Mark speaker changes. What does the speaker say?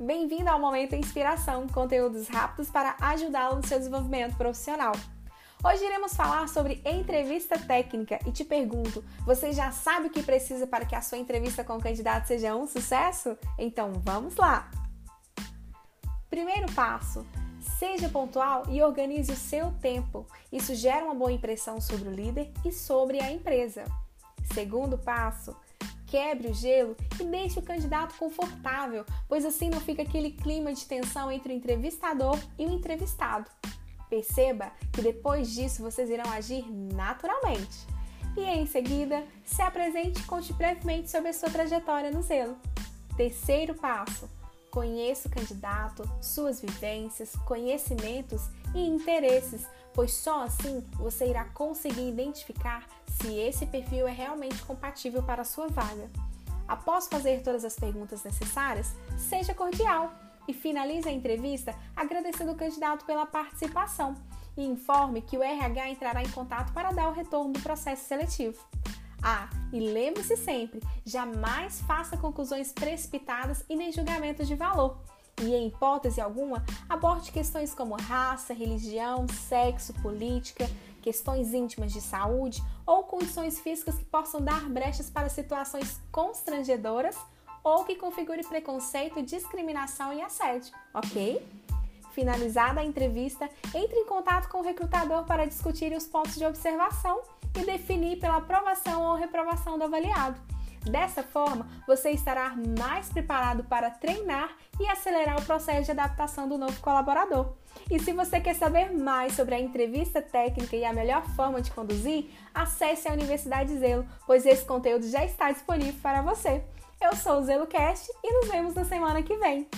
Speaker 1: bem-vindo ao Momento Inspiração, conteúdos rápidos para ajudá-lo no seu desenvolvimento profissional. Hoje iremos falar sobre entrevista técnica e te pergunto: você já sabe o que precisa para que a sua entrevista com o candidato seja um sucesso? Então vamos lá! Primeiro passo: seja pontual e organize o seu tempo. Isso gera uma boa impressão sobre o líder e sobre a empresa. Segundo passo: quebre o gelo e deixe o candidato confortável, pois assim não fica aquele clima de tensão entre o entrevistador e o entrevistado. Perceba que depois disso vocês irão agir naturalmente. E em seguida, se apresente e conte brevemente sobre a sua trajetória no Zelo. Terceiro passo: conheça o candidato, suas vivências, conhecimentos e interesses, pois só assim você irá conseguir identificar se esse perfil é realmente compatível para a sua vaga. Após fazer todas as perguntas necessárias, seja cordial e finalize a entrevista agradecendo o candidato pela participação e informe que o RH entrará em contato para dar o retorno do processo seletivo. Ah, e lembre-se sempre: jamais faça conclusões precipitadas e nem julgamentos de valor. E, em hipótese alguma, aborde questões como raça, religião, sexo, política, questões íntimas de saúde ou condições físicas que possam dar brechas para situações constrangedoras ou que configure preconceito, discriminação e assédio, ok? Finalizada a entrevista, entre em contato com o recrutador para discutir os pontos de observação e definir pela aprovação ou reprovação do avaliado. Dessa forma, você estará mais preparado para treinar e acelerar o processo de adaptação do novo colaborador. E se você quer saber mais sobre a entrevista técnica e a melhor forma de conduzir, acesse a Universidade Zelo, pois esse conteúdo já está disponível para você. Eu sou o ZeloCast e nos vemos na semana que vem.